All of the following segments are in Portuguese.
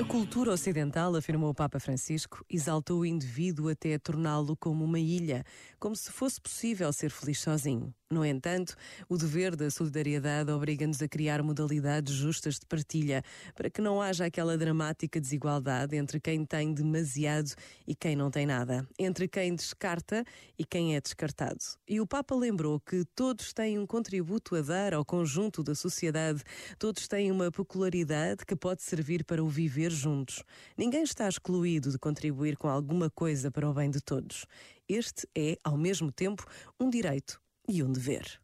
A cultura ocidental, afirmou o Papa Francisco, exaltou o indivíduo até torná-lo como uma ilha, como se fosse possível ser feliz sozinho. No entanto, o dever da solidariedade obriga-nos a criar modalidades justas de partilha, para que não haja aquela dramática desigualdade entre quem tem demasiado e quem não tem nada, entre quem descarta e quem é descartado. E o Papa lembrou que todos têm um contributo a dar ao conjunto da sociedade, todos têm uma peculiaridade que pode servir para o viver juntos. Ninguém está excluído de contribuir com alguma coisa para o bem de todos. Este é, ao mesmo tempo, um direito e um dever.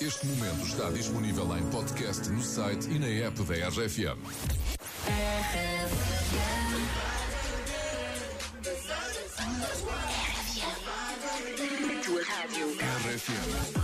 Este momento está disponível em podcast no site e na app da RFM. RFM. I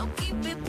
So keep it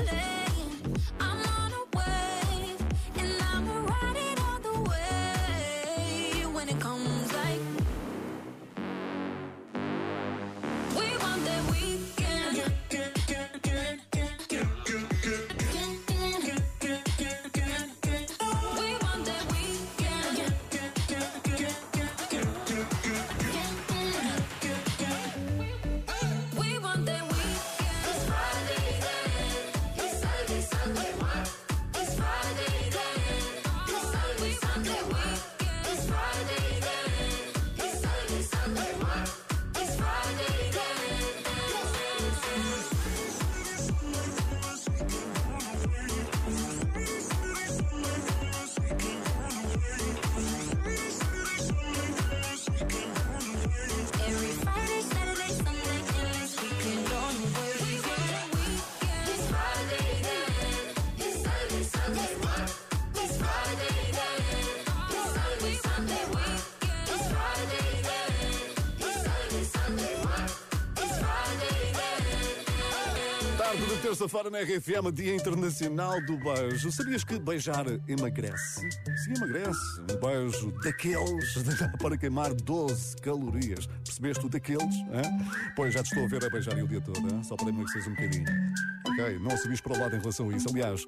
Tarde de terça-feira na RFM, Dia Internacional do Beijo. Sabias que beijar emagrece? Sim, emagrece. Um beijo daqueles para queimar 12 calorias. Percebeste o daqueles? hã? Pois já te estou a ver a beijar o dia todo, hã? só para emagreceres um bocadinho. Ok, não subis para o lado em relação a isso. Aliás,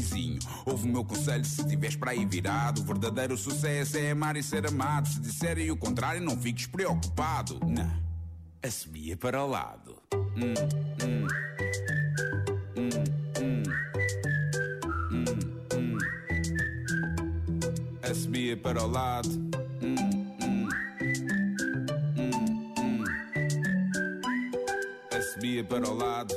vizinho? Ouve o meu conselho se tiveres para aí virado. O verdadeiro sucesso é amar e ser amado. Se disserem o contrário, não fiques preocupado. Não, assobia para o lado. Hum, hum. Hum, hum. Hum, hum. Para o lado. Hum, hum. Hum, hum. Assobia para o lado.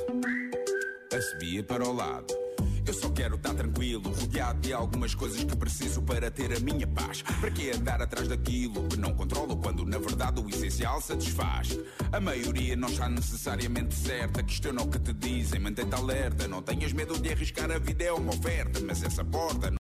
Assobia para o lado. Eu só quero estar tranquilo, rodeado de algumas coisas que preciso para ter a minha paz. Para que andar atrás daquilo que não controlo quando na verdade o essencial satisfaz? A maioria não está necessariamente certa. Questiona o que te dizem, mantém-te alerta. Não tenhas medo de arriscar a vida, é uma oferta, mas essa porta.